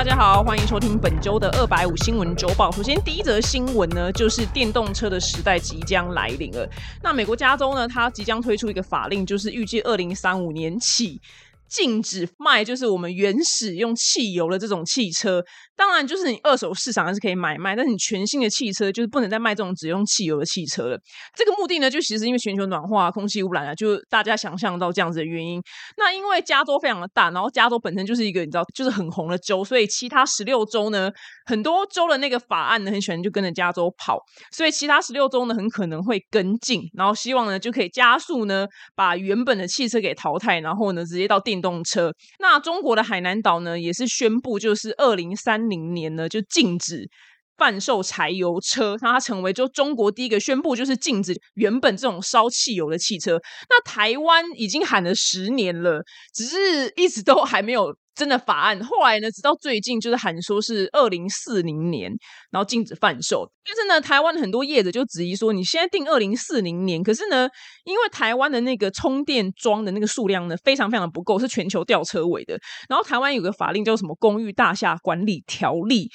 大家好，欢迎收听本周的二百五新闻周报。首先，第一则新闻呢，就是电动车的时代即将来临了。那美国加州呢，它即将推出一个法令，就是预计二零三五年起。禁止卖就是我们原始用汽油的这种汽车，当然就是你二手市场还是可以买卖，但是你全新的汽车就是不能再卖这种只用汽油的汽车了。这个目的呢，就其实因为全球暖化、空气污染啊，就大家想象到这样子的原因。那因为加州非常的大，然后加州本身就是一个你知道就是很红的州，所以其他十六州呢，很多州的那个法案呢，很喜欢就跟着加州跑，所以其他十六州呢，很可能会跟进，然后希望呢就可以加速呢把原本的汽车给淘汰，然后呢直接到电。动车，那中国的海南岛呢，也是宣布，就是二零三零年呢，就禁止贩售柴油车，让它成为就中国第一个宣布，就是禁止原本这种烧汽油的汽车。那台湾已经喊了十年了，只是一直都还没有。真的法案后来呢，直到最近就是喊说是二零四零年，然后禁止贩售。但是呢，台湾很多业者就质疑说，你现在定二零四零年，可是呢，因为台湾的那个充电桩的那个数量呢，非常非常的不够，是全球吊车尾的。然后台湾有个法令叫什么《公寓大厦管理条例》。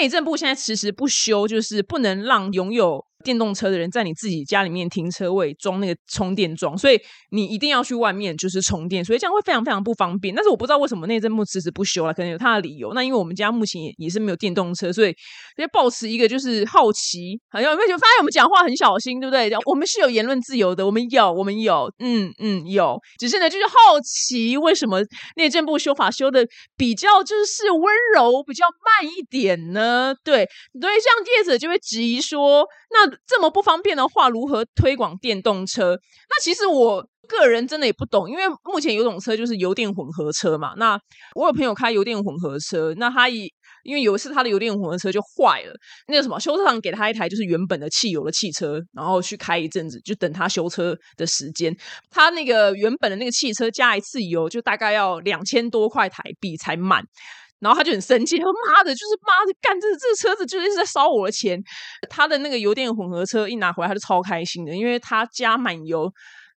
内政部现在迟迟不修，就是不能让拥有电动车的人在你自己家里面停车位装那个充电桩，所以你一定要去外面就是充电，所以这样会非常非常不方便。但是我不知道为什么内政部迟迟不修了，可能有他的理由。那因为我们家目前也也是没有电动车，所以要保持一个就是好奇，好像有没有发现我们讲话很小心，对不对？我们是有言论自由的，我们有，我们有，嗯嗯有。只是呢，就是好奇为什么内政部修法修的比较就是温柔，比较慢一点呢？对，所以像业者就会质疑说，那这么不方便的话，如何推广电动车？那其实我个人真的也不懂，因为目前有种车就是油电混合车嘛。那我有朋友开油电混合车，那他以因为有一次他的油电混合车就坏了，那个什么修车厂给他一台就是原本的汽油的汽车，然后去开一阵子，就等他修车的时间。他那个原本的那个汽车加一次油就大概要两千多块台币才满。然后他就很生气，他说：“妈的，就是妈的，干这这车子就是在烧我的钱。”他的那个油电混合车一拿回来，他就超开心的，因为他加满油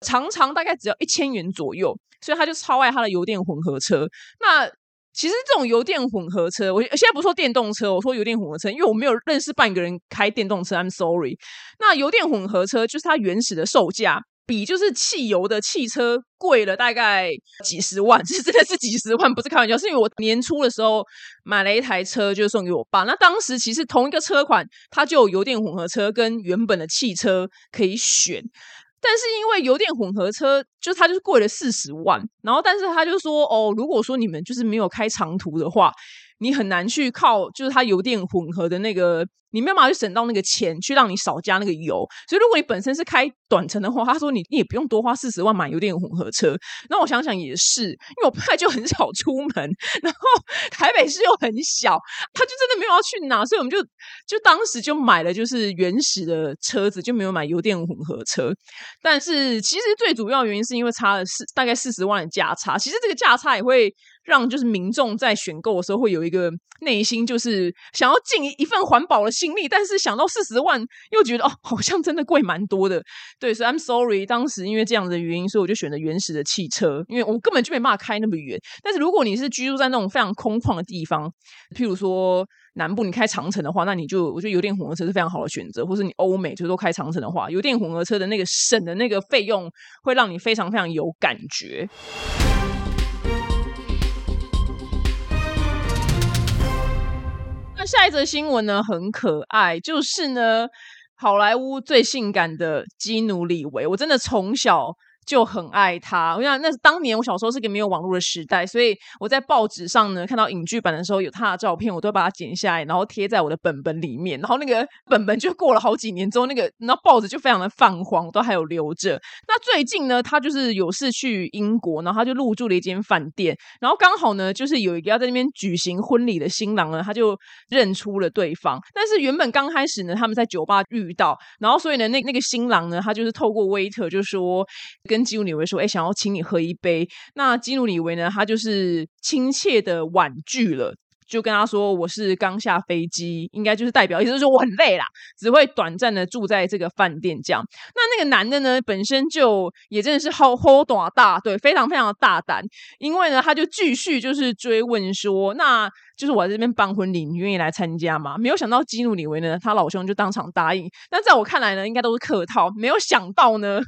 常常大概只要一千元左右，所以他就超爱他的油电混合车。那其实这种油电混合车，我现在不说电动车，我说油电混合车，因为我没有认识半个人开电动车，I'm sorry。那油电混合车就是它原始的售价。比就是汽油的汽车贵了大概几十万，是真的是几十万，不是开玩笑。是因为我年初的时候买了一台车，就送给我爸。那当时其实同一个车款，它就有油电混合车跟原本的汽车可以选，但是因为油电混合车就它就是贵了四十万，然后但是他就说哦，如果说你们就是没有开长途的话。你很难去靠，就是它油电混合的那个，你没有办法去省到那个钱，去让你少加那个油。所以如果你本身是开短程的话，他说你你也不用多花四十万买油电混合车。那我想想也是，因为我本来就很少出门，然后 台北市又很小，他就真的没有要去哪，所以我们就就当时就买了就是原始的车子，就没有买油电混合车。但是其实最主要原因是因为差了四大概四十万的价差，其实这个价差也会。让就是民众在选购的时候会有一个内心就是想要尽一份环保的心力，但是想到四十万又觉得哦好像真的贵蛮多的，对，所以 I'm sorry，当时因为这样的原因，所以我就选择原始的汽车，因为我根本就没办法开那么远。但是如果你是居住在那种非常空旷的地方，譬如说南部，你开长城的话，那你就我觉得油电混合车是非常好的选择，或是你欧美就是都开长城的话，油电混合车的那个省的那个费用会让你非常非常有感觉。下一则新闻呢，很可爱，就是呢，好莱坞最性感的基努里维，我真的从小。就很爱他，我想那是当年我小时候是个没有网络的时代，所以我在报纸上呢看到影剧版的时候有他的照片，我都把它剪下来，然后贴在我的本本里面。然后那个本本就过了好几年之后，那个然后报纸就非常的泛黄，都还有留着。那最近呢，他就是有事去英国，然后他就入住了一间饭店，然后刚好呢，就是有一个要在那边举行婚礼的新郎呢，他就认出了对方。但是原本刚开始呢，他们在酒吧遇到，然后所以呢，那那个新郎呢，他就是透过 waiter 就说跟。基努里维说：“哎，想要请你喝一杯。”那基努里维呢？他就是亲切的婉拒了。就跟他说我是刚下飞机，应该就是代表意思就是我很累啦，只会短暂的住在这个饭店这样。那那个男的呢，本身就也真的是好好大大，对，非常非常的大胆，因为呢，他就继续就是追问说，那就是我在这边办婚礼，你愿意来参加吗？没有想到基努里维呢，他老兄就当场答应。但在我看来呢，应该都是客套，没有想到呢。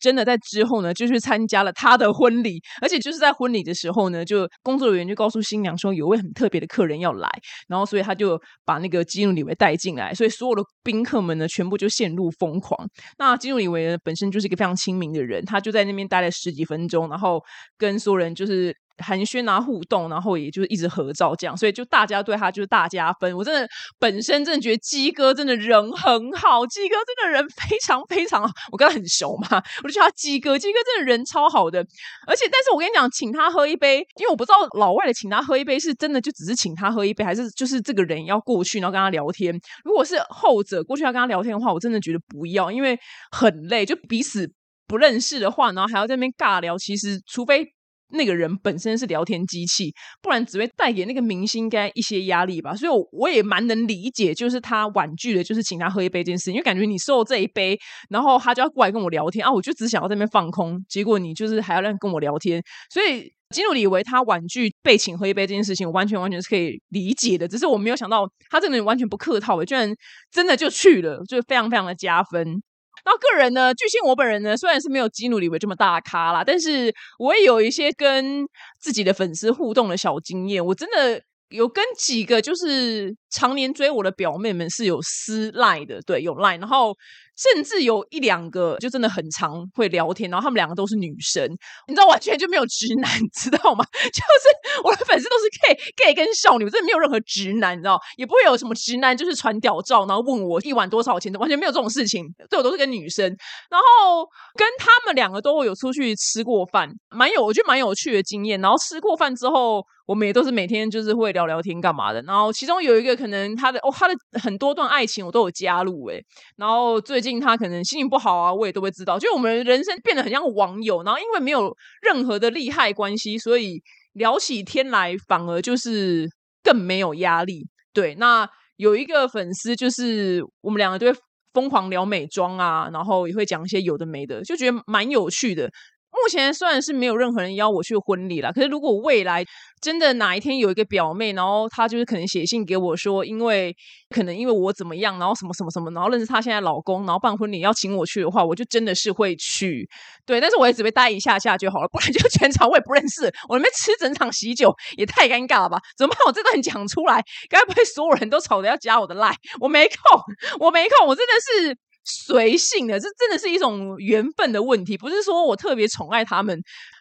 真的在之后呢，就去参加了他的婚礼，而且就是在婚礼的时候呢，就工作人员就告诉新娘说，有位很特别的客人要来，然后所以他就把那个基努里维带进来，所以所有的宾客们呢，全部就陷入疯狂。那基努里维呢，本身就是一个非常亲民的人，他就在那边待了十几分钟，然后跟所有人就是。寒暄啊，互动，然后也就是一直合照这样，所以就大家对他就是大加分。我真的本身真的觉得鸡哥真的人很好，鸡哥真的人非常非常，我跟他很熟嘛，我就叫他鸡哥。鸡哥真的人超好的，而且但是我跟你讲，请他喝一杯，因为我不知道老外的请他喝一杯是真的就只是请他喝一杯，还是就是这个人要过去然后跟他聊天。如果是后者过去要跟他聊天的话，我真的觉得不要，因为很累，就彼此不认识的话，然后还要在那边尬聊，其实除非。那个人本身是聊天机器，不然只会带给那个明星该一些压力吧。所以，我我也蛮能理解，就是他婉拒了，就是请他喝一杯这件事，因为感觉你受这一杯，然后他就要过来跟我聊天啊，我就只想要在那边放空，结果你就是还要让跟我聊天。所以，基努里维他婉拒被请喝一杯这件事情，完全完全是可以理解的。只是我没有想到，他这个人完全不客套的，居然真的就去了，就非常非常的加分。那个人呢，巨星我本人呢，虽然是没有基努里维这么大咖啦，但是我也有一些跟自己的粉丝互动的小经验。我真的有跟几个就是常年追我的表妹们是有私赖的，对，有赖。然后。甚至有一两个就真的很常会聊天，然后他们两个都是女生，你知道完全就没有直男，知道吗？就是我的粉丝都是 gay gay 跟少女，真的没有任何直男，你知道，也不会有什么直男就是传屌照，然后问我一晚多少钱的，完全没有这种事情。对我都是跟女生，然后跟他们两个都会有出去吃过饭，蛮有我觉得蛮有趣的经验。然后吃过饭之后。我们也都是每天就是会聊聊天干嘛的，然后其中有一个可能他的哦他的很多段爱情我都有加入诶，然后最近他可能心情不好啊，我也都会知道，就我们人生变得很像网友，然后因为没有任何的利害关系，所以聊起天来反而就是更没有压力。对，那有一个粉丝就是我们两个都会疯狂聊美妆啊，然后也会讲一些有的没的，就觉得蛮有趣的。目前虽然是没有任何人邀我去婚礼了，可是如果未来真的哪一天有一个表妹，然后她就是可能写信给我说，因为可能因为我怎么样，然后什么什么什么，然后认识她现在老公，然后办婚礼要请我去的话，我就真的是会去。对，但是我也只会待一下下就好了，不然就 全场我也不认识，我那边吃整场喜酒也太尴尬了吧？怎么办？我这段讲出来，该不会所有人都吵着要加我的赖？我没空，我没空，我真的是。随性的，这真的是一种缘分的问题，不是说我特别宠爱他们。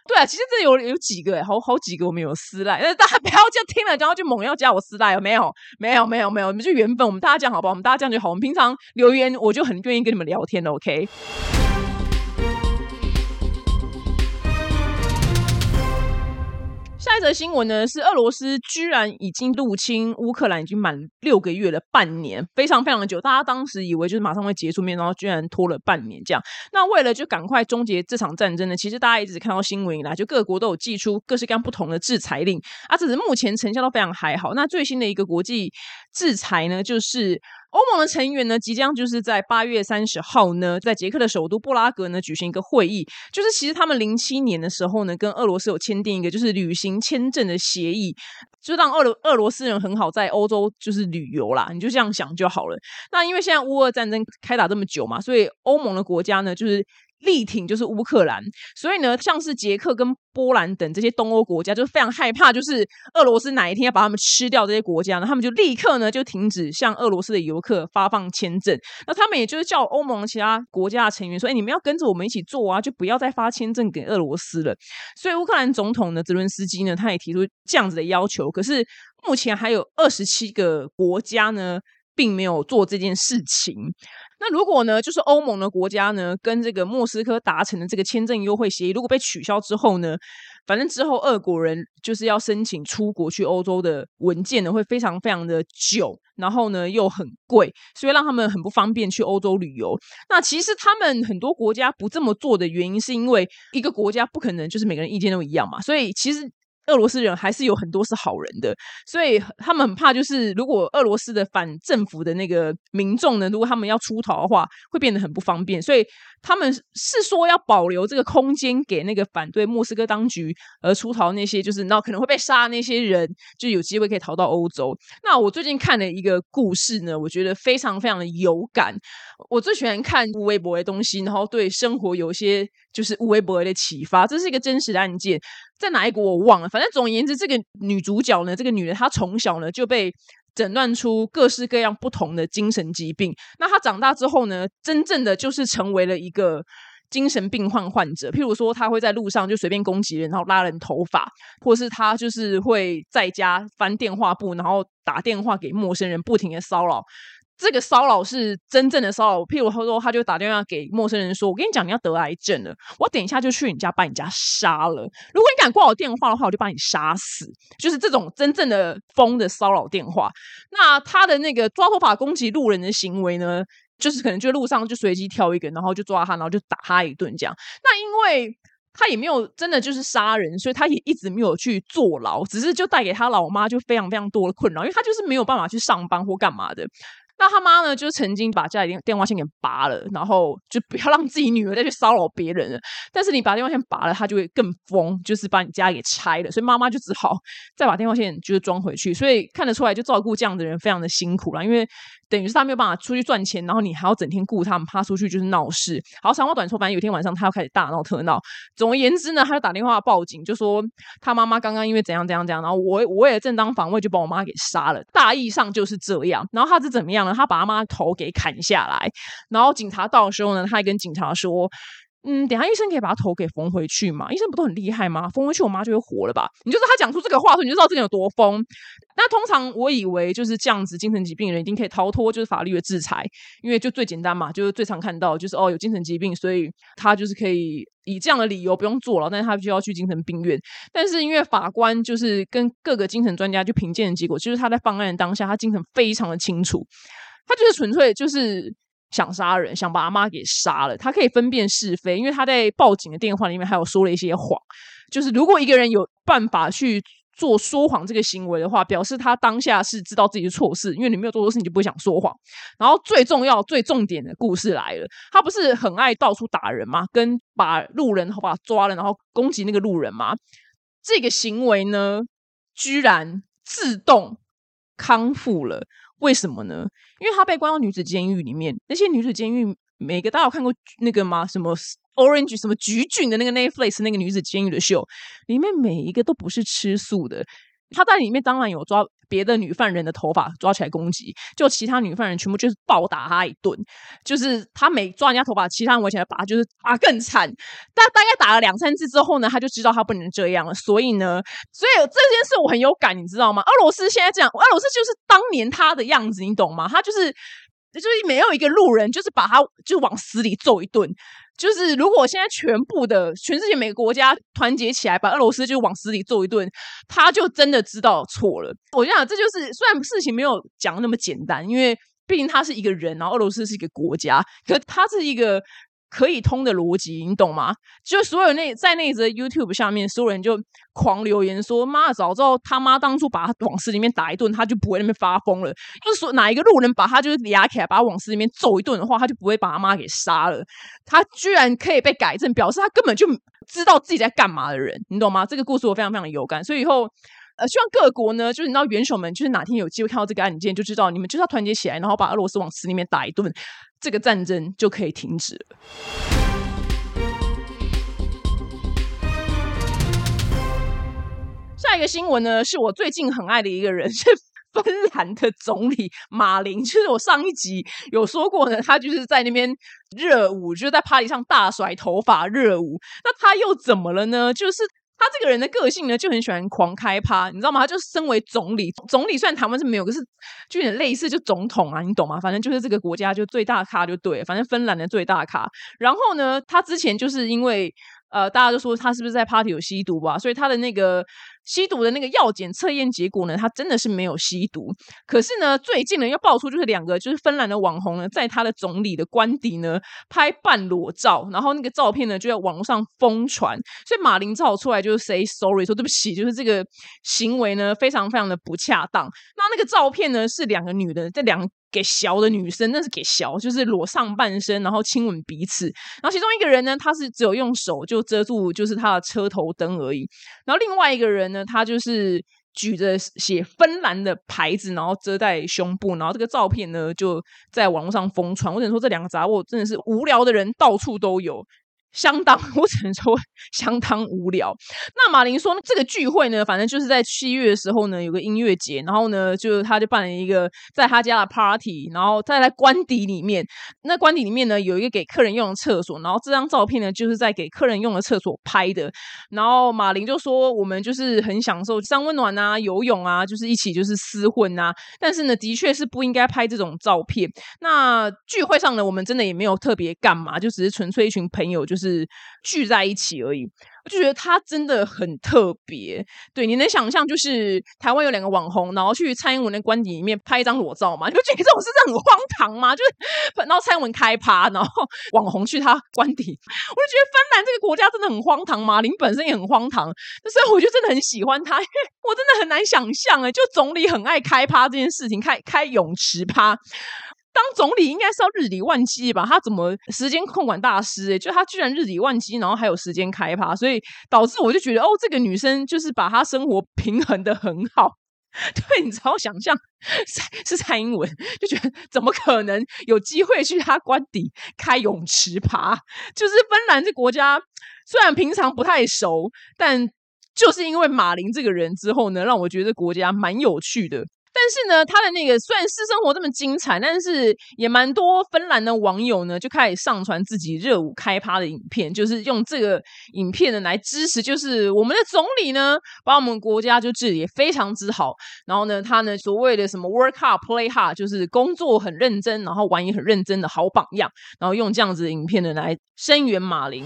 对啊，其实这有有几个，好好几个我们有私赖，但是大家不要就听了然后就猛要加我私赖，哦没有？没有，没有，没有，你们就缘分，我们大家这样好不好？我们大家这样就好。我们平常留言，我就很愿意跟你们聊天的，OK。一则新闻呢，是俄罗斯居然已经入侵乌克兰，已经满六个月了，半年，非常非常久。大家当时以为就是马上会结束，面然后居然拖了半年这样。那为了就赶快终结这场战争呢，其实大家一直看到新闻以来，就各国都有寄出各式各样不同的制裁令啊，只是目前成效都非常还好。那最新的一个国际制裁呢，就是。欧盟的成员呢，即将就是在八月三十号呢，在捷克的首都布拉格呢举行一个会议。就是其实他们零七年的时候呢，跟俄罗斯有签订一个就是旅行签证的协议，就让俄罗俄罗斯人很好在欧洲就是旅游啦。你就这样想就好了。那因为现在乌俄战争开打这么久嘛，所以欧盟的国家呢，就是。力挺就是乌克兰，所以呢，像是捷克跟波兰等这些东欧国家，就非常害怕，就是俄罗斯哪一天要把他们吃掉。这些国家呢，他们就立刻呢就停止向俄罗斯的游客发放签证。那他们也就是叫欧盟其他国家的成员说：“哎，你们要跟着我们一起做啊，就不要再发签证给俄罗斯了。”所以乌克兰总统呢，泽伦斯基呢，他也提出这样子的要求。可是目前还有二十七个国家呢，并没有做这件事情。那如果呢，就是欧盟的国家呢，跟这个莫斯科达成的这个签证优惠协议，如果被取消之后呢，反正之后俄国人就是要申请出国去欧洲的文件呢，会非常非常的久，然后呢又很贵，所以让他们很不方便去欧洲旅游。那其实他们很多国家不这么做的原因，是因为一个国家不可能就是每个人意见都一样嘛，所以其实。俄罗斯人还是有很多是好人的，所以他们很怕，就是如果俄罗斯的反政府的那个民众呢，如果他们要出逃的话，会变得很不方便。所以他们是说要保留这个空间给那个反对莫斯科当局而出逃那些，就是那可能会被杀那些人，就有机会可以逃到欧洲。那我最近看了一个故事呢，我觉得非常非常的有感。我最喜欢看微博的东西，然后对生活有一些就是微博的启发。这是一个真实的案件。在哪一国我忘了，反正总而言之，这个女主角呢，这个女人她从小呢就被诊断出各式各样不同的精神疾病。那她长大之后呢，真正的就是成为了一个精神病患患者。譬如说，她会在路上就随便攻击人，然后拉人头发，或是她就是会在家翻电话簿，然后打电话给陌生人，不停的骚扰。这个骚扰是真正的骚扰，譬如他说，他就打电话给陌生人说：“我跟你讲，你要得癌症了，我等一下就去你家把你家杀了。如果你敢挂我电话的话，我就把你杀死。”就是这种真正的疯的骚扰电话。那他的那个抓头发攻击路人的行为呢，就是可能就路上就随机挑一个，然后就抓他，然后就打他一顿这样。那因为他也没有真的就是杀人，所以他也一直没有去坐牢，只是就带给他老妈就非常非常多的困扰，因为他就是没有办法去上班或干嘛的。那他妈呢，就曾经把家里电电话线给拔了，然后就不要让自己女儿再去骚扰别人了。但是你把电话线拔了，他就会更疯，就是把你家给拆了。所以妈妈就只好再把电话线就是装回去。所以看得出来，就照顾这样的人非常的辛苦了，因为。等于是他没有办法出去赚钱，然后你还要整天顾他们，怕出去就是闹事。好，长话短说，反正有一天晚上他要开始大闹特闹。总而言之呢，他就打电话报警，就说他妈妈刚刚因为怎样怎样怎样，然后我我也正当防卫，就把我妈给杀了。大意上就是这样。然后他是怎么样他把阿妈头给砍下来，然后警察到的时候呢，他还跟警察说。嗯，等下医生可以把他头给缝回去嘛？医生不都很厉害吗？缝回去我妈就会活了吧？你就是他讲出这个话说，你就知道这个有多疯。那通常我以为就是这样子，精神疾病人一定可以逃脱就是法律的制裁，因为就最简单嘛，就是最常看到就是哦有精神疾病，所以他就是可以以这样的理由不用坐牢，但是他必须要去精神病院。但是因为法官就是跟各个精神专家就评鉴的结果，就是他在犯案当下他精神非常的清楚，他就是纯粹就是。想杀人，想把阿妈给杀了。他可以分辨是非，因为他在报警的电话里面还有说了一些谎。就是如果一个人有办法去做说谎这个行为的话，表示他当下是知道自己的错事。因为你没有做错事，你就不会想说谎。然后最重要、最重点的故事来了，他不是很爱到处打人吗？跟把路人把他抓了，然后攻击那个路人吗？这个行为呢，居然自动康复了。为什么呢？因为他被关到女子监狱里面，那些女子监狱每个大家有看过那个吗？什么 Orange 什么橘郡的那个 Netflix 那个女子监狱的秀，里面每一个都不是吃素的。他在里面当然有抓别的女犯人的头发抓起来攻击，就其他女犯人全部就是暴打他一顿，就是他每抓人家头发，其他人围起来打，就是打更惨。但大概打了两三次之后呢，他就知道他不能这样了，所以呢，所以这件事我很有感，你知道吗？俄罗斯现在这样，俄罗斯就是当年他的样子，你懂吗？他就是。就是没有一个路人，就是把他就往死里揍一顿。就是如果现在全部的全世界每个国家团结起来，把俄罗斯就往死里揍一顿，他就真的知道错了。我就想，这就是虽然事情没有讲那么简单，因为毕竟他是一个人，然后俄罗斯是一个国家，可他是一个。可以通的逻辑，你懂吗？就所有那在那则 YouTube 下面，所有人就狂留言说：“妈，早知道他妈当初把他往死里面打一顿，他就不会那边发疯了。”就是说，哪一个路人把他就是压起来，把他往死里面揍一顿的话，他就不会把他妈给杀了。他居然可以被改正，表示他根本就知道自己在干嘛的人，你懂吗？这个故事我非常非常的有感，所以以后。呃，希望各国呢，就是你知道元首们，就是哪天有机会看到这个案件，就知道你们就是要团结起来，然后把俄罗斯往死里面打一顿，这个战争就可以停止了。下一个新闻呢，是我最近很爱的一个人，是芬兰的总理马林。就是我上一集有说过呢，他就是在那边热舞，就是在 party 上大甩头发热舞。那他又怎么了呢？就是。他这个人的个性呢，就很喜欢狂开趴，你知道吗？他就身为总理，总理算台湾是没有，可是就有点类似，就总统啊，你懂吗？反正就是这个国家就最大咖就对，反正芬兰的最大咖。然后呢，他之前就是因为呃，大家都说他是不是在 party 有吸毒吧，所以他的那个吸毒的那个药检测验结果呢，他真的是没有吸毒。可是呢，最近呢又爆出就是两个就是芬兰的网红呢，在他的总理的官邸呢拍半裸照，然后那个照片呢就在网络上疯传。所以马林只好出来就是 say sorry，说对不起，就是这个行为呢非常非常的不恰当。那那个照片呢是两个女的，这两给小的女生，那是给小，就是裸上半身，然后亲吻彼此。然后其中一个人呢，他是只有用手就遮住，就是他的车头灯而已。然后另外一个人，他就是举着写芬兰的牌子，然后遮在胸部。然后这个照片呢，就在网络上疯传。我只能说，这两个杂货真的是无聊的人到处都有。相当，我只能说相当无聊。那马林说，这个聚会呢，反正就是在七月的时候呢，有个音乐节，然后呢，就他就办了一个在他家的 party，然后再在官邸里面。那官邸里面呢，有一个给客人用的厕所，然后这张照片呢，就是在给客人用的厕所拍的。然后马林就说，我们就是很享受三温暖啊，游泳啊，就是一起就是厮混啊。但是呢，的确是不应该拍这种照片。那聚会上呢，我们真的也没有特别干嘛，就只是纯粹一群朋友，就就。是聚在一起而已，我就觉得他真的很特别。对，你能想象就是台湾有两个网红，然后去蔡英文的官邸里面拍一张裸照吗？你不觉得这种事很荒唐吗？就是然后蔡英文开趴，然后网红去他官邸，我就觉得芬兰这个国家真的很荒唐。吗林本身也很荒唐，所以我就真的很喜欢他，因为我真的很难想象哎，就总理很爱开趴这件事情，开开泳池趴。当总理应该是要日理万机吧？他怎么时间控管大师？哎，就他居然日理万机，然后还有时间开趴，所以导致我就觉得，哦，这个女生就是把她生活平衡的很好。对，你只要想象是蔡英文，就觉得怎么可能有机会去他官邸开泳池爬？就是芬兰这国家，虽然平常不太熟，但就是因为马林这个人之后呢，让我觉得国家蛮有趣的。但是呢，他的那个虽然私生活这么精彩，但是也蛮多芬兰的网友呢就开始上传自己热舞开趴的影片，就是用这个影片呢来支持，就是我们的总理呢把我们国家就治理也非常之好。然后呢，他呢所谓的什么 work hard play hard，就是工作很认真，然后玩也很认真的好榜样。然后用这样子的影片呢来声援马林。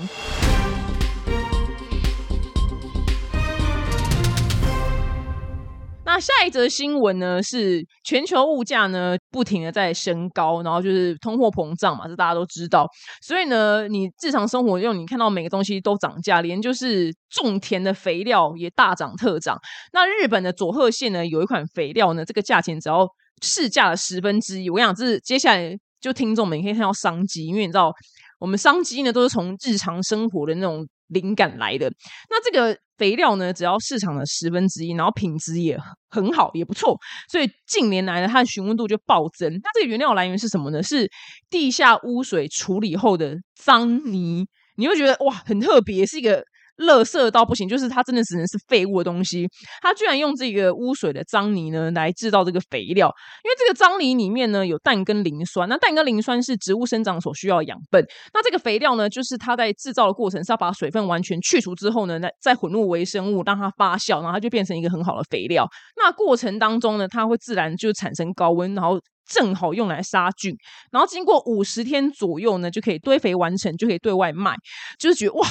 下一则新闻呢？是全球物价呢不停的在升高，然后就是通货膨胀嘛，这大家都知道。所以呢，你日常生活用你看到每个东西都涨价，连就是种田的肥料也大涨特涨。那日本的佐贺县呢，有一款肥料呢，这个价钱只要市价的十分之一。我想这是接下来就听众们可以看到商机，因为你知道我们商机呢都是从日常生活的那种。灵感来的那这个肥料呢，只要市场的十分之一，然后品质也很好，也不错，所以近年来呢，它的询问度就暴增。那这个原料来源是什么呢？是地下污水处理后的脏泥，你会觉得哇，很特别，是一个。垃圾到不行，就是它真的只能是废物的东西。它居然用这个污水的脏泥呢来制造这个肥料，因为这个脏泥里面呢有氮跟磷酸，那氮跟磷酸是植物生长所需要的养分。那这个肥料呢，就是它在制造的过程是要把水分完全去除之后呢，再再混入微生物让它发酵，然后它就变成一个很好的肥料。那过程当中呢，它会自然就产生高温，然后正好用来杀菌。然后经过五十天左右呢，就可以堆肥完成，就可以对外卖。就是觉得哇。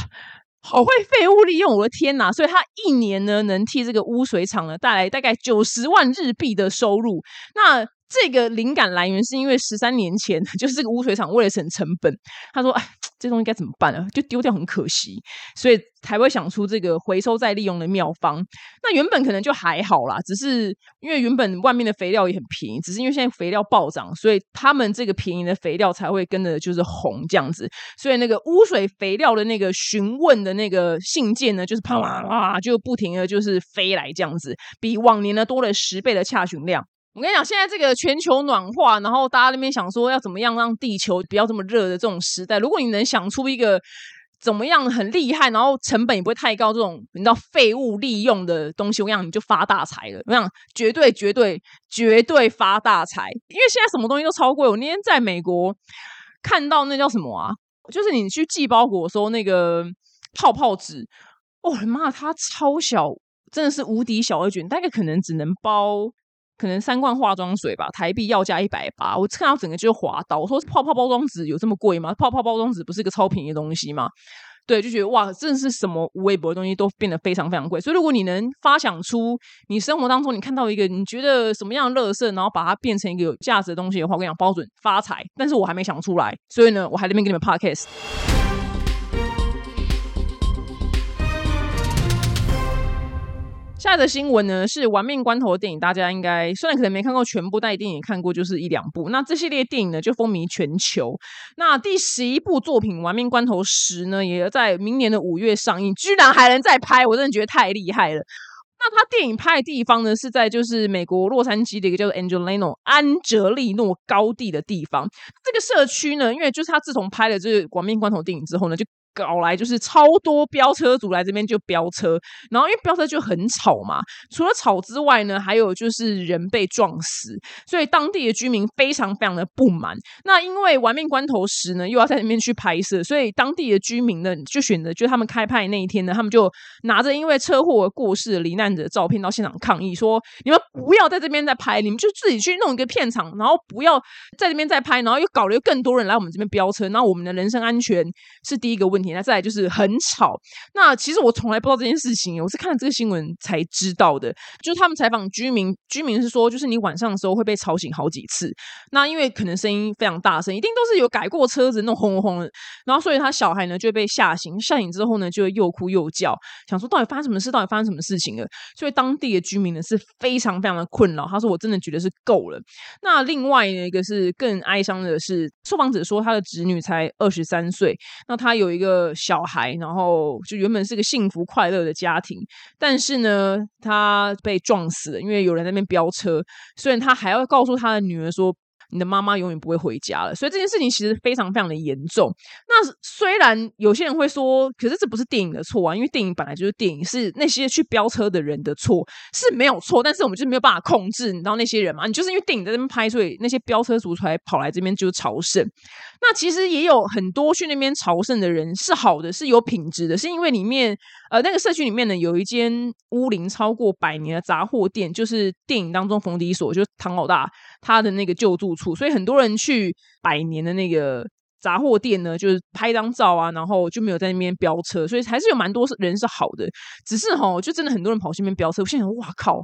好会废物利用，我的天呐！所以他一年呢，能替这个污水厂呢带来大概九十万日币的收入。那这个灵感来源是因为十三年前，就是这个污水厂为了省成本，他说：“哎，这东西该怎么办啊？就丢掉很可惜，所以才会想出这个回收再利用的妙方。那原本可能就还好啦，只是因为原本外面的肥料也很便宜，只是因为现在肥料暴涨，所以他们这个便宜的肥料才会跟着就是红这样子。所以那个污水肥料的那个询问的那个信件呢，就是啪啪啪就不停的就是飞来这样子，比往年呢多了十倍的洽询量。”我跟你讲，现在这个全球暖化，然后大家那边想说要怎么样让地球不要这么热的这种时代，如果你能想出一个怎么样很厉害，然后成本也不会太高这种你知道废物利用的东西，我想你就发大财了。我想绝对绝对绝对发大财，因为现在什么东西都超贵。我那天在美国看到那叫什么啊？就是你去寄包裹的时候，那个泡泡纸，我的妈，它超小，真的是无敌小而卷，大概可能只能包。可能三罐化妆水吧，台币要价一百八，我看到整个就滑倒。我说泡泡包装纸有这么贵吗？泡泡包装纸不是一个超便宜的东西吗？对，就觉得哇，真的是什么无微博的东西都变得非常非常贵。所以如果你能发想出你生活当中你看到一个你觉得什么样的乐色，然后把它变成一个有价值的东西的话，我跟你讲，包准发财。但是我还没想出来，所以呢，我还在那边给你们 podcast。下一则新闻呢是《玩命关头》的电影，大家应该虽然可能没看过全部，但一定也看过，就是一两部。那这系列电影呢就风靡全球。那第十一部作品《玩命关头十》呢，也在明年的五月上映，居然还能再拍，我真的觉得太厉害了。那他电影拍的地方呢，是在就是美国洛杉矶的一个叫做 Angelino 安哲利诺高地的地方。这个社区呢，因为就是他自从拍了这个《玩命关头》电影之后呢，就搞来就是超多飙车族来这边就飙车，然后因为飙车就很吵嘛，除了吵之外呢，还有就是人被撞死，所以当地的居民非常非常的不满。那因为玩命关头时呢，又要在那边去拍摄，所以当地的居民呢就选择，就他们开拍那一天呢，他们就拿着因为车祸过世的罹难者的照片到现场抗议，说你们不要在这边再拍，你们就自己去弄一个片场，然后不要在这边再拍，然后又搞了更多人来我们这边飙车，那我们的人身安全是第一个问那再来就是很吵。那其实我从来不知道这件事情，我是看了这个新闻才知道的。就是他们采访居民，居民是说，就是你晚上的时候会被吵醒好几次。那因为可能声音非常大声，一定都是有改过车子那种轰轰的。然后所以他小孩呢就会被吓醒，吓醒之后呢就会又哭又叫，想说到底发生什么事？到底发生什么事情了？所以当地的居民呢是非常非常的困扰。他说我真的觉得是够了。那另外呢一个是更哀伤的是，受访者说他的侄女才二十三岁，那他有一个。小孩，然后就原本是个幸福快乐的家庭，但是呢，他被撞死了，因为有人在那边飙车，虽然他还要告诉他的女儿说。你的妈妈永远不会回家了，所以这件事情其实非常非常的严重。那虽然有些人会说，可是这不是电影的错啊，因为电影本来就是电影，是那些去飙车的人的错是没有错，但是我们就是没有办法控制，你知道那些人嘛？你就是因为电影在那边拍，所以那些飙车族才跑来这边就是朝圣。那其实也有很多去那边朝圣的人是好的，是有品质的，是因为里面呃那个社区里面呢有一间屋龄超过百年的杂货店，就是电影当中冯迪所，就是唐老大他的那个救助处。所以很多人去百年的那个杂货店呢，就是拍张照啊，然后就没有在那边飙车，所以还是有蛮多是人是好的。只是哈，就真的很多人跑去那边飙车。我现在想，哇靠！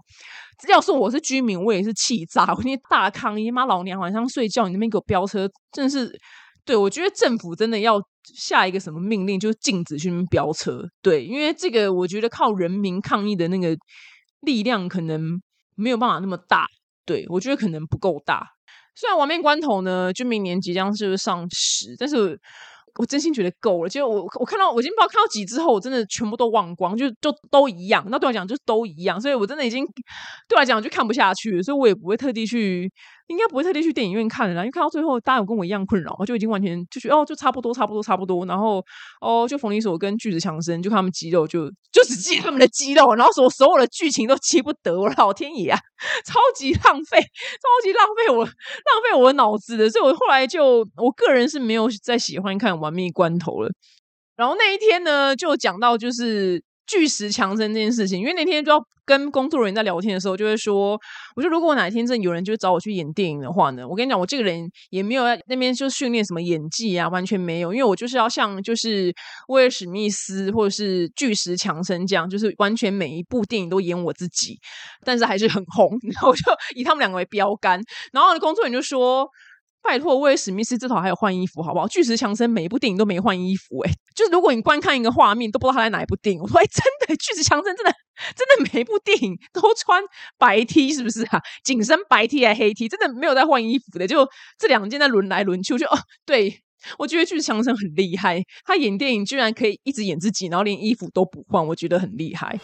要是我是居民，我也是气炸，我那天大抗议，妈老娘晚上睡觉，你那边给我飙车，真的是对我觉得政府真的要下一个什么命令，就是禁止去飙车。对，因为这个我觉得靠人民抗议的那个力量可能没有办法那么大。对我觉得可能不够大。虽然《亡命关头》呢，就明年即将是上市，但是我真心觉得够了。就我我看到，我已经不知道看到几之后，我真的全部都忘光，就就都一样。那对我讲，就都一样，所以我真的已经对我来讲就看不下去，所以我也不会特地去。应该不会特地去电影院看的啦，因为看到最后，大家有跟我一样困扰，就已经完全就觉得哦，就差不多，差不多，差不多。然后哦，就冯离所跟巨子强森，就看他们肌肉，就就只记他们的肌肉，然后所所有的剧情都记不得。我老天爷啊，超级浪费，超级浪费我浪费我的脑子的。所以我后来就我个人是没有再喜欢看《玩命关头》了。然后那一天呢，就讲到就是。巨石强森这件事情，因为那天就要跟工作人员在聊天的时候，就会说，我说如果哪一天真的有人就找我去演电影的话呢，我跟你讲，我这个人也没有在那边就训练什么演技啊，完全没有，因为我就是要像就是威尔史密斯或者是巨石强森这样，就是完全每一部电影都演我自己，但是还是很红，然后我就以他们两个为标杆，然后工作人员就说。拜托，威尔史密斯至少还有换衣服，好不好？巨石强森每一部电影都没换衣服，哎，就是如果你观看一个画面都不知道他在哪一部电影，我说哎，真的，巨石强森真的真的每一部电影都穿白 T，是不是啊？紧身白 T 还黑 T，真的没有在换衣服的，就这两件在轮来轮去，我就哦，对我觉得巨石强森很厉害，他演电影居然可以一直演自己，然后连衣服都不换，我觉得很厉害。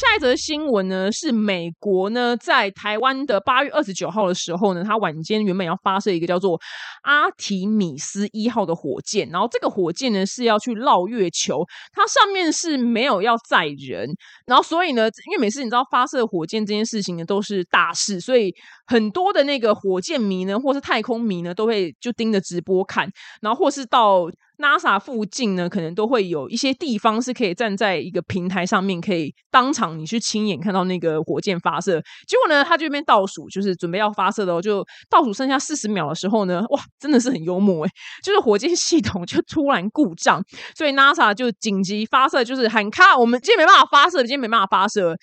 下一则新闻呢？是美国呢，在台湾的八月二十九号的时候呢，它晚间原本要发射一个叫做阿提米斯一号的火箭，然后这个火箭呢是要去绕月球，它上面是没有要载人，然后所以呢，因为每次你知道发射火箭这件事情呢都是大事，所以很多的那个火箭迷呢，或是太空迷呢，都会就盯着直播看，然后或是到。NASA 附近呢，可能都会有一些地方是可以站在一个平台上面，可以当场你去亲眼看到那个火箭发射。结果呢，他这边倒数，就是准备要发射的，就倒数剩下四十秒的时候呢，哇，真的是很幽默哎，就是火箭系统 就突然故障，所以 NASA 就紧急发射，就是喊卡，我们今天没办法发射，今天没办法发射。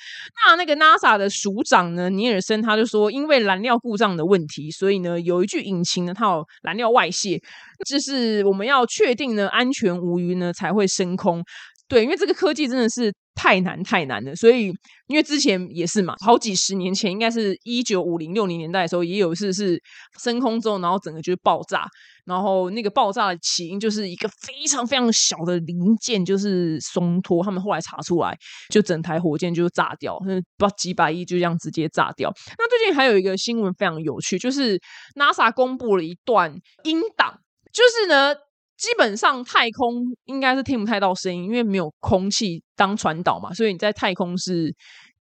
那那个 NASA 的署长呢，尼尔森他就说，因为蓝燃料故障的问题，所以呢，有一具引擎呢，它有燃料外泄，就是我们要确定呢安全无虞呢才会升空。对，因为这个科技真的是太难太难了，所以因为之前也是嘛，好几十年前，应该是一九五零六零年代的时候，也有一次是升空之后，然后整个就是爆炸，然后那个爆炸的起因就是一个非常非常小的零件就是松脱，他们后来查出来，就整台火箭就炸掉，不知道几百亿就这样直接炸掉。那最近还有一个新闻非常有趣，就是 NASA 公布了一段音档，就是呢。基本上太空应该是听不太到声音，因为没有空气当传导嘛，所以你在太空是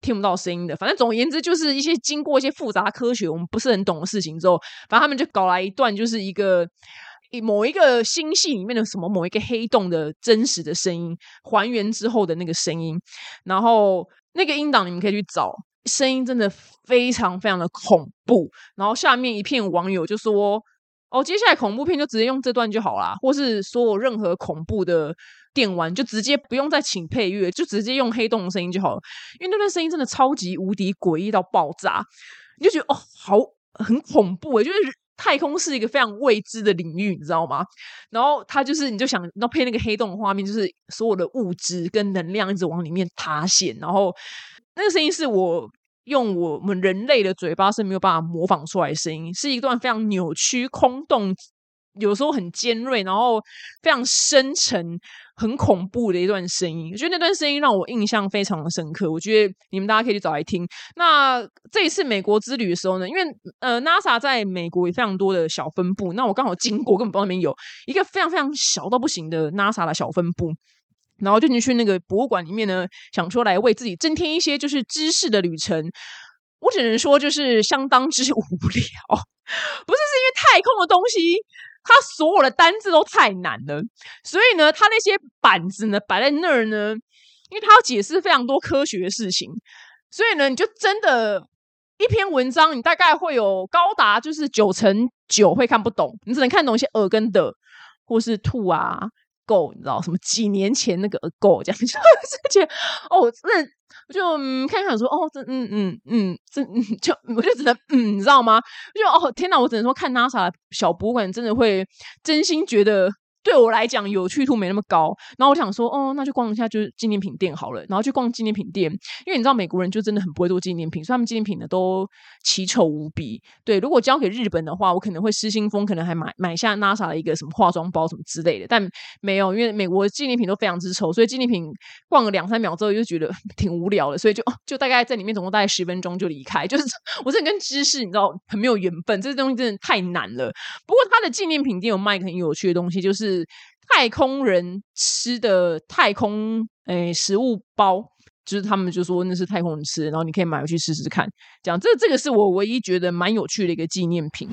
听不到声音的。反正总而言之，就是一些经过一些复杂科学我们不是很懂的事情之后，反正他们就搞来一段，就是一个某一个星系里面的什么某一个黑洞的真实的声音还原之后的那个声音，然后那个音档你们可以去找，声音真的非常非常的恐怖。然后下面一片网友就说。哦，接下来恐怖片就直接用这段就好啦，或是所有任何恐怖的电玩就直接不用再请配乐，就直接用黑洞的声音就好了。因为那段声音真的超级无敌诡异到爆炸，你就觉得哦，好很恐怖诶，就是太空是一个非常未知的领域，你知道吗？然后它就是你就想要配那个黑洞的画面，就是所有的物质跟能量一直往里面塌陷，然后那个声音是我。用我们人类的嘴巴是没有办法模仿出来的声音，是一段非常扭曲、空洞，有时候很尖锐，然后非常深沉、很恐怖的一段声音。我觉得那段声音让我印象非常的深刻。我觉得你们大家可以去找来听。那这一次美国之旅的时候呢，因为呃，NASA 在美国有非常多的小分部，那我刚好经过，根本不知道那边有一个非常非常小到不行的 NASA 的小分部。然后就进去那个博物馆里面呢，想出来为自己增添一些就是知识的旅程。我只能说，就是相当之 无聊。不是是因为太空的东西，它所有的单字都太难了，所以呢，它那些板子呢摆在那儿呢，因为它要解释非常多科学的事情，所以呢，你就真的，一篇文章你大概会有高达就是九成九会看不懂，你只能看懂一些耳根的或是兔啊。够，你知道什么？几年前那个够这样，就觉得哦，那我就嗯看看说哦，这嗯嗯嗯，这嗯就我就只能嗯，你知道吗？就哦天哪，我只能说看 NASA 小博物馆真的会真心觉得。对我来讲，有趣度没那么高。然后我想说，哦，那就逛一下就是纪念品店好了。然后去逛纪念品店，因为你知道美国人就真的很不会做纪念品，所以他们纪念品呢都奇丑无比。对，如果交给日本的话，我可能会失心疯，可能还买买下 NASA 的一个什么化妆包什么之类的。但没有，因为美国纪念品都非常之丑，所以纪念品逛了两三秒之后就觉得 挺无聊的，所以就就大概在里面总共大概十分钟就离开。就是 我这跟知识你知道很没有缘分，这东西真的太难了。不过他的纪念品店有卖很有趣的东西，就是。太空人吃的太空诶食物包，就是他们就说那是太空人吃的，然后你可以买回去试试看。讲这这个是我唯一觉得蛮有趣的一个纪念品。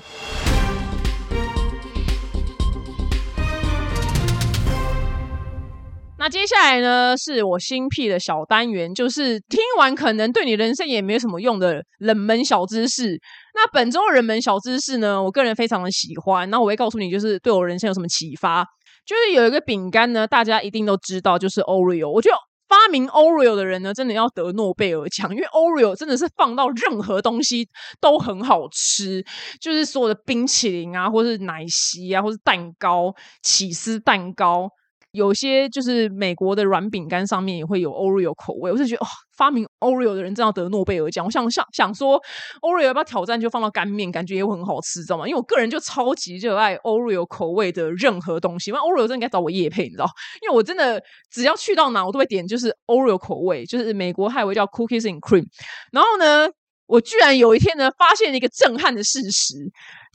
那接下来呢，是我新辟的小单元，就是听完可能对你人生也没什么用的冷门小知识。那本周的冷门小知识呢，我个人非常的喜欢。那我会告诉你，就是对我人生有什么启发。就是有一个饼干呢，大家一定都知道，就是 Oreo。我觉得发明 Oreo 的人呢，真的要得诺贝尔奖，因为 Oreo 真的是放到任何东西都很好吃，就是所有的冰淇淋啊，或是奶昔啊，或是蛋糕、起司蛋糕。有些就是美国的软饼干上面也会有 Oreo 口味，我是觉得哦，发明 Oreo 的人真要得诺贝尔奖。我想想想说，Oreo 要不要挑战就放到干面，感觉也会很好吃，知道吗？因为我个人就超级热爱 Oreo 口味的任何东西。那 Oreo 真的应该找我叶配，你知道？因为我真的只要去到哪，我都会点就是 Oreo 口味，就是美国还有一叫 Cookies and Cream。然后呢，我居然有一天呢，发现了一个震撼的事实，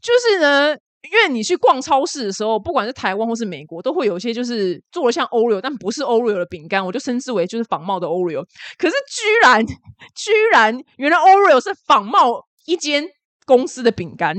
就是呢。因为你去逛超市的时候，不管是台湾或是美国，都会有一些就是做的像 Oreo，但不是 Oreo 的饼干，我就称之为就是仿冒的 Oreo。可是居然居然，原来 Oreo 是仿冒一间公司的饼干。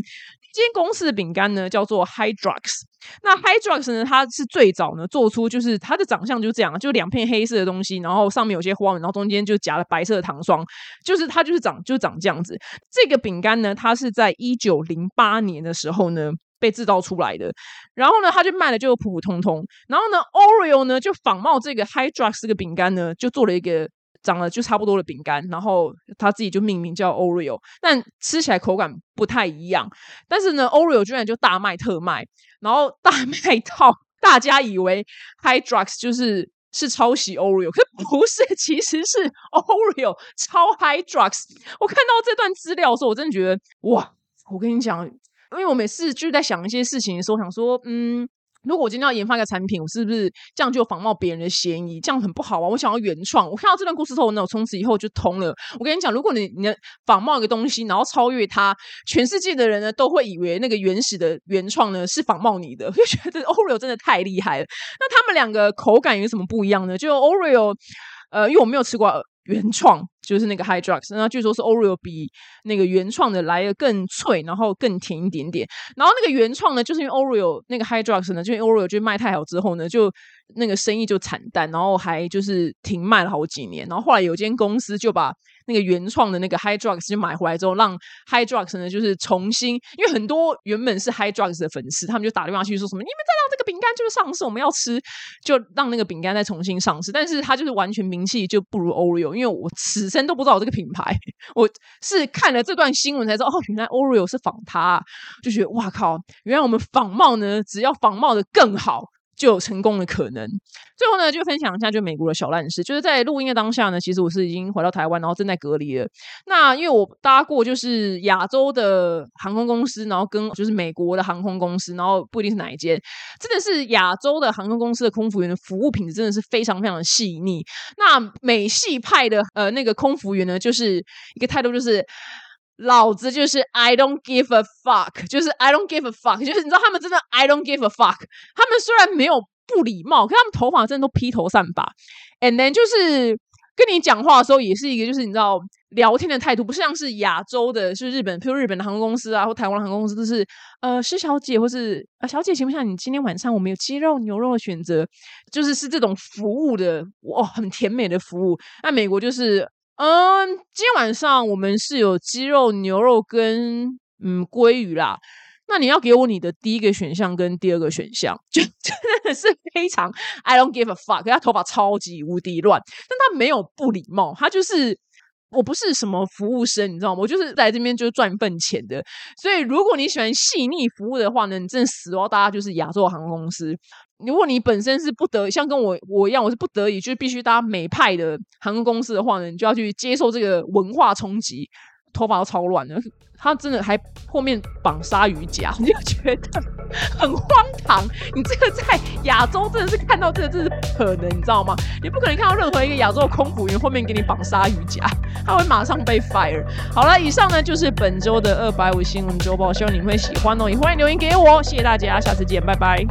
这间公司的饼干呢叫做 Hydrox。那 Hydrox 呢，它是最早呢做出就是它的长相就这样，就两片黑色的东西，然后上面有些花纹，然后中间就夹了白色的糖霜，就是它就是长就长这样子。这个饼干呢，它是在一九零八年的时候呢被制造出来的，然后呢，它就卖的就普普通通。然后呢，Oreo 呢就仿冒这个 Hydrox 这个饼干呢，就做了一个。长得就差不多的饼干，然后他自己就命名叫 Oreo，但吃起来口感不太一样。但是呢，Oreo 居然就大卖特卖，然后大卖到大家以为 Hydrox 就是是抄袭 Oreo，可不是，其实是 Oreo 抄 Hydrox。我看到这段资料的时候，我真的觉得哇！我跟你讲，因为我每次就是在想一些事情的时候，想说嗯。如果我今天要研发一个产品，我是不是这样就仿冒别人的嫌疑？这样很不好啊！我想要原创。我看到这段故事之后，那我从此以后就通了。我跟你讲，如果你你仿冒一个东西，然后超越它，全世界的人呢都会以为那个原始的原创呢是仿冒你的，就觉得 Oreo 真的太厉害了。那他们两个口感有什么不一样呢？就 Oreo，呃，因为我没有吃过。原创就是那个 Hydrox，那据说是 Oreo 比那个原创的来的更脆，然后更甜一点点。然后那个原创呢，就是因为 Oreo 那个 Hydrox 呢，就因为 Oreo 就卖太好之后呢，就那个生意就惨淡，然后还就是停卖了好几年。然后后来有间公司就把那个原创的那个 Hydrox 就买回来之后，让 Hydrox 呢就是重新，因为很多原本是 Hydrox 的粉丝，他们就打电话去说什么：“你们再让这个饼干就是上市，我们要吃，就让那个饼干再重新上市。”但是它就是完全名气就不如 Oreo。因为我此生都不知道这个品牌，我是看了这段新闻才知道，哦，原来 Oreo 是仿它，就觉得哇靠，原来我们仿冒呢，只要仿冒的更好。就有成功的可能。最后呢，就分享一下，就美国的小烂事。就是在录音的当下呢，其实我是已经回到台湾，然后正在隔离了。那因为我搭过就是亚洲的航空公司，然后跟就是美国的航空公司，然后不一定是哪一间，真的是亚洲的航空公司的空服员的服务品质真的是非常非常的细腻。那美系派的呃那个空服员呢，就是一个态度就是。老子就是 I don't give a fuck，就是 I don't give a fuck，就是你知道他们真的 I don't give a fuck。他们虽然没有不礼貌，可他们头发真的都披头散发。And then 就是跟你讲话的时候，也是一个就是你知道聊天的态度，不像是亚洲的，是日本，譬如日本的航空公司啊，或台湾的航空公司，都是呃施小姐，或是啊小姐，请问一下，你今天晚上我们有鸡肉、牛肉的选择，就是是这种服务的，哇，很甜美的服务。那美国就是。嗯，今天晚上我们是有鸡肉、牛肉跟嗯鲑鱼啦。那你要给我你的第一个选项跟第二个选项，就 真的是非常 I don't give a fuck。他头发超级无敌乱，但他没有不礼貌，他就是我不是什么服务生，你知道吗？我就是在这边就是赚份钱的。所以如果你喜欢细腻服务的话呢，你真的死哦！大家就是亚洲航空公司。如果你本身是不得像跟我我一样，我是不得已，就是必须搭美派的航空公司的话呢，你就要去接受这个文化冲击，头发都超乱的。他真的还后面绑鲨鱼夹，你就觉得很荒唐。你这个在亚洲真的是看到这个，这是不可能，你知道吗？你不可能看到任何一个亚洲的空服员后面给你绑鲨鱼夹，他会马上被 fire。好了，以上呢就是本周的二百五新闻周报，希望你会喜欢哦，也欢迎留言给我，谢谢大家，下次见，拜拜。